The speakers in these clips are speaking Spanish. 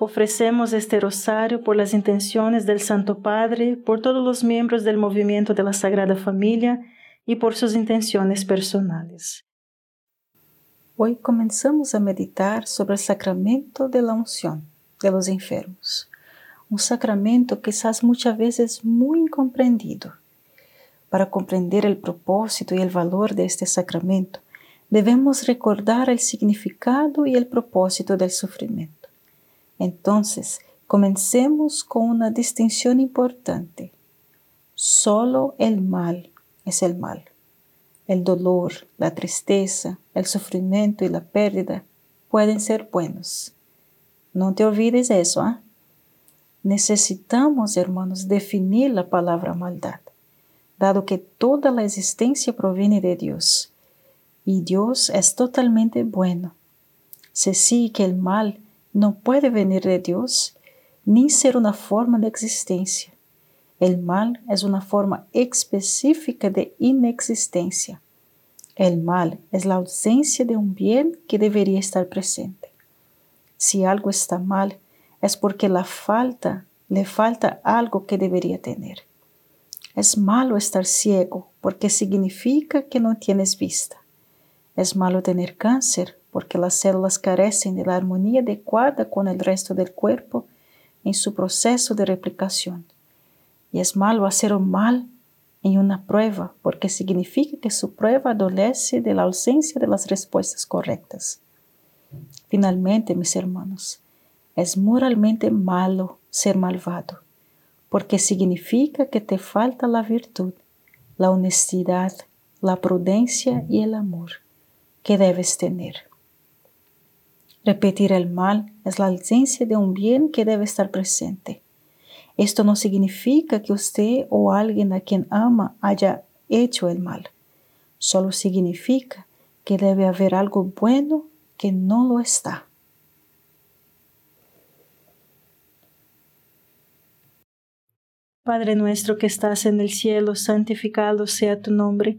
Ofrecemos este rosario por las intenciones del Santo Padre, por todos los miembros del movimiento de la Sagrada Familia y por sus intenciones personales. Hoy comenzamos a meditar sobre el sacramento de la unción de los enfermos, un sacramento quizás muchas veces muy incomprendido. Para comprender el propósito y el valor de este sacramento, debemos recordar el significado y el propósito del sufrimiento. Entonces, comencemos con una distinción importante. Solo el mal es el mal. El dolor, la tristeza, el sufrimiento y la pérdida pueden ser buenos. No te olvides eso, ¿ah? Necesitamos, hermanos, definir la palabra maldad, dado que toda la existencia proviene de Dios y Dios es totalmente bueno. Se sigue que el mal no puede venir de Dios ni ser una forma de existencia. El mal es una forma específica de inexistencia. El mal es la ausencia de un bien que debería estar presente. Si algo está mal, es porque la falta, le falta algo que debería tener. Es malo estar ciego porque significa que no tienes vista. Es malo tener cáncer porque las células carecen de la armonía adecuada con el resto del cuerpo en su proceso de replicación. Y es malo hacer un mal en una prueba porque significa que su prueba adolece de la ausencia de las respuestas correctas. Finalmente, mis hermanos, es moralmente malo ser malvado porque significa que te falta la virtud, la honestidad, la prudencia y el amor que debes tener. Repetir el mal es la ausencia de un bien que debe estar presente. Esto no significa que usted o alguien a quien ama haya hecho el mal. Solo significa que debe haber algo bueno que no lo está. Padre nuestro que estás en el cielo, santificado sea tu nombre.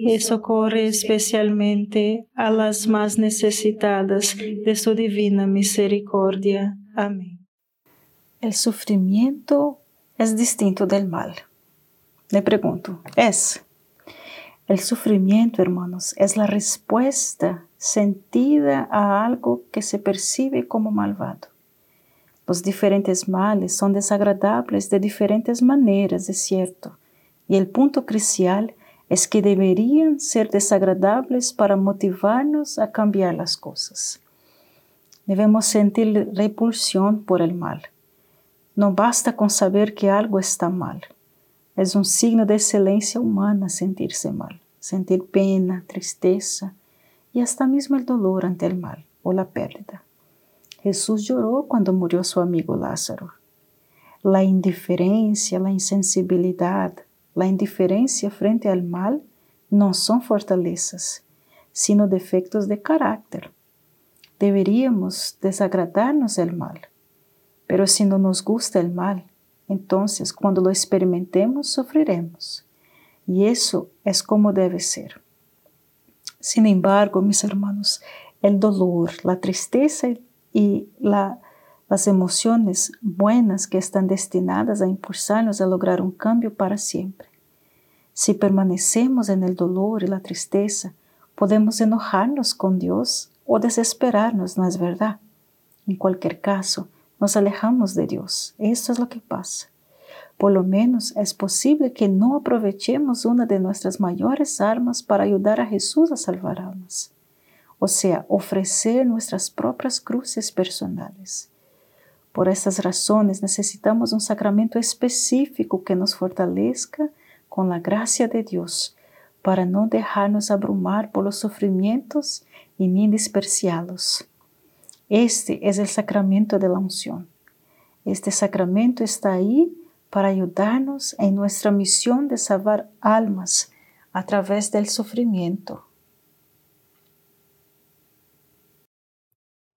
y socorre especialmente a las más necesitadas de su divina misericordia. Amén. El sufrimiento es distinto del mal. Le pregunto, ¿es? El sufrimiento, hermanos, es la respuesta sentida a algo que se percibe como malvado. Los diferentes males son desagradables de diferentes maneras, es cierto, y el punto crucial es que deberían ser desagradables para motivarnos a cambiar las cosas. Debemos sentir repulsión por el mal. No basta con saber que algo está mal. Es un signo de excelencia humana sentirse mal, sentir pena, tristeza y hasta mismo el dolor ante el mal o la pérdida. Jesús lloró cuando murió su amigo Lázaro. La indiferencia, la insensibilidad, la indiferencia frente al mal no son fortalezas, sino defectos de carácter. Deberíamos desagradarnos del mal, pero si no nos gusta el mal, entonces cuando lo experimentemos sufriremos. Y eso es como debe ser. Sin embargo, mis hermanos, el dolor, la tristeza y la las emociones buenas que están destinadas a impulsarnos a lograr un cambio para siempre. Si permanecemos en el dolor y la tristeza, podemos enojarnos con Dios o desesperarnos, ¿no es verdad? En cualquier caso, nos alejamos de Dios. Esto es lo que pasa. Por lo menos es posible que no aprovechemos una de nuestras mayores armas para ayudar a Jesús a salvar almas, o sea, ofrecer nuestras propias cruces personales. Por estas razones necesitamos un sacramento específico que nos fortalezca con la gracia de Dios para no dejarnos abrumar por los sufrimientos y ni despreciarlos. Este es el sacramento de la unción. Este sacramento está ahí para ayudarnos en nuestra misión de salvar almas a través del sufrimiento.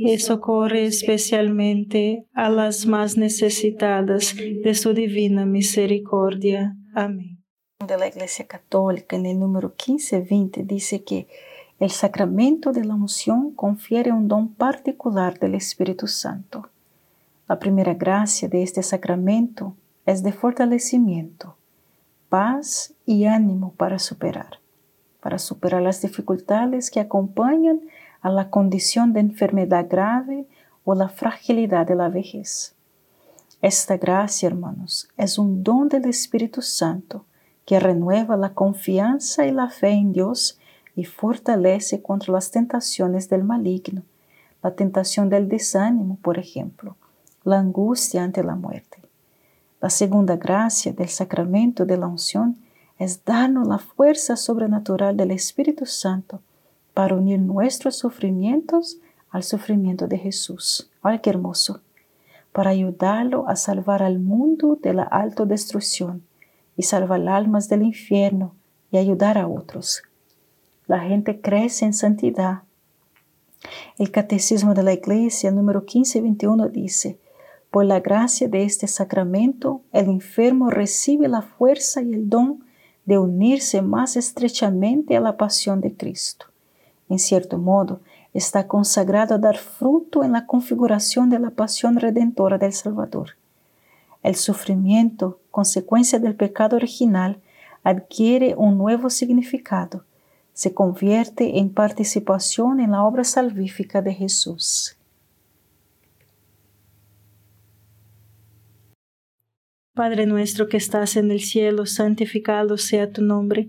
y socorre especialmente a las más necesitadas de su divina misericordia. Amén de la Iglesia Católica, en el número 1520, dice que el sacramento de la unción confiere un don particular del Espíritu Santo. La primera gracia de este sacramento es de fortalecimiento, paz y ánimo para superar, para superar las dificultades que acompañan a la condición de enfermedad grave o la fragilidad de la vejez. Esta gracia, hermanos, es un don del Espíritu Santo que renueva la confianza y la fe en Dios y fortalece contra las tentaciones del maligno, la tentación del desánimo, por ejemplo, la angustia ante la muerte. La segunda gracia del sacramento de la unción es darnos la fuerza sobrenatural del Espíritu Santo para unir nuestros sufrimientos al sufrimiento de Jesús. ¡Ay, qué hermoso! Para ayudarlo a salvar al mundo de la autodestrucción y salvar almas del infierno y ayudar a otros. La gente crece en santidad. El Catecismo de la Iglesia número 1521 dice, por la gracia de este sacramento, el enfermo recibe la fuerza y el don de unirse más estrechamente a la pasión de Cristo. En cierto modo, está consagrado a dar fruto en la configuración de la pasión redentora del Salvador. El sufrimiento, consecuencia del pecado original, adquiere un nuevo significado, se convierte en participación en la obra salvífica de Jesús. Padre nuestro que estás en el cielo, santificado sea tu nombre.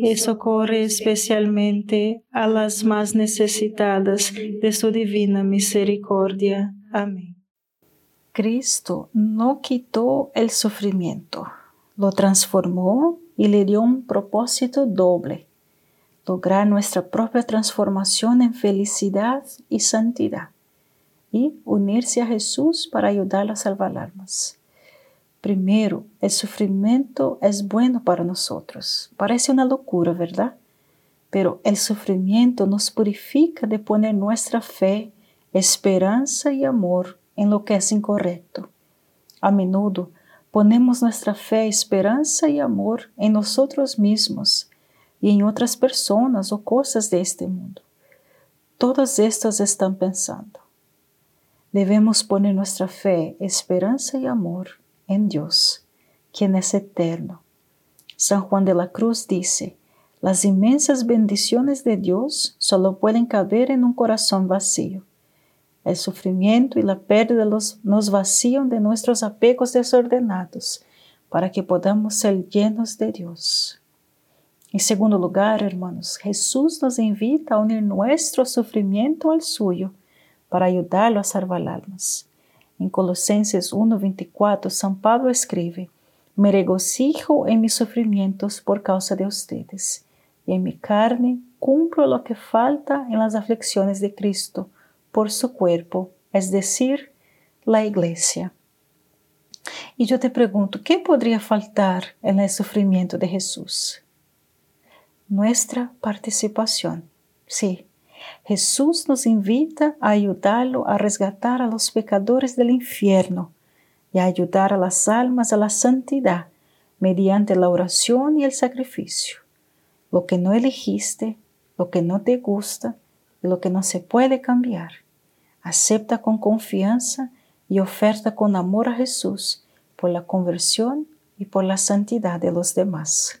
y socorre especialmente a las más necesitadas de su divina misericordia. Amén. Cristo no quitó el sufrimiento, lo transformó y le dio un propósito doble, lograr nuestra propia transformación en felicidad y santidad, y unirse a Jesús para ayudarlo a salvar almas. Primero, el sufrimiento es bueno para nosotros. Parece una locura, ¿verdad? Pero el sufrimiento nos purifica de poner nuestra fe, esperanza y amor en lo que es incorrecto. A menudo ponemos nuestra fe, esperanza y amor en nosotros mismos y en otras personas o cosas de este mundo. Todas estas están pensando. Debemos poner nuestra fe, esperanza y amor en Dios, quien es eterno. San Juan de la Cruz dice, las inmensas bendiciones de Dios solo pueden caber en un corazón vacío. El sufrimiento y la pérdida nos vacían de nuestros apegos desordenados para que podamos ser llenos de Dios. En segundo lugar, hermanos, Jesús nos invita a unir nuestro sufrimiento al suyo para ayudarlo a salvar almas. En Colosenses 1:24, San Pablo escribe, Me regocijo en mis sufrimientos por causa de ustedes, y en mi carne cumplo lo que falta en las aflicciones de Cristo por su cuerpo, es decir, la iglesia. Y yo te pregunto, ¿qué podría faltar en el sufrimiento de Jesús? Nuestra participación. Sí, Jesús nos invita a ayudarlo a resgatar a los pecadores del infierno y a ayudar a las almas a la santidad mediante la oración y el sacrificio. Lo que no elegiste, lo que no te gusta, de lo que no se puede cambiar. Acepta con confianza y oferta con amor a Jesús por la conversión y por la santidad de los demás.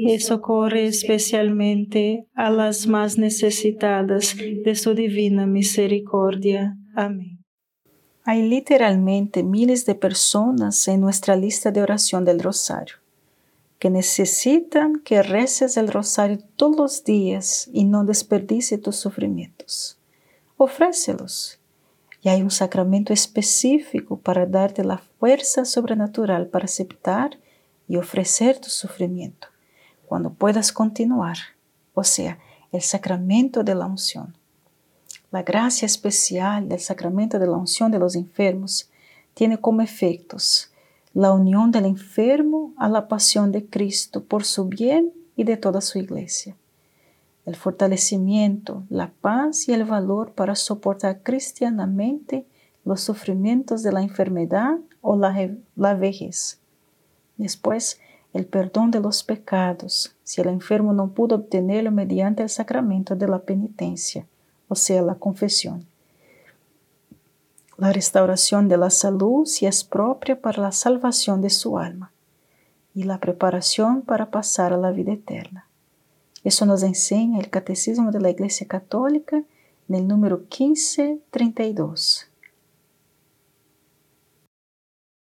y socorre especialmente a las más necesitadas de su divina misericordia. Amén. Hay literalmente miles de personas en nuestra lista de oración del rosario que necesitan que reces el rosario todos los días y no desperdicie tus sufrimientos. Ofrécelos. Y hay un sacramento específico para darte la fuerza sobrenatural para aceptar y ofrecer tu sufrimiento cuando puedas continuar, o sea, el sacramento de la unción. La gracia especial del sacramento de la unción de los enfermos tiene como efectos la unión del enfermo a la pasión de Cristo por su bien y de toda su iglesia, el fortalecimiento, la paz y el valor para soportar cristianamente los sufrimientos de la enfermedad o la, la vejez. Después, el perdón de los pecados, si el enfermo no pudo obtenerlo mediante el sacramento de la penitencia o sea, la confesión. la restauración de la salud si es propia para la salvación de su alma y la preparación para pasar a la vida eterna. Eso nos enseña el Catecismo de la Iglesia Católica en el número 1532.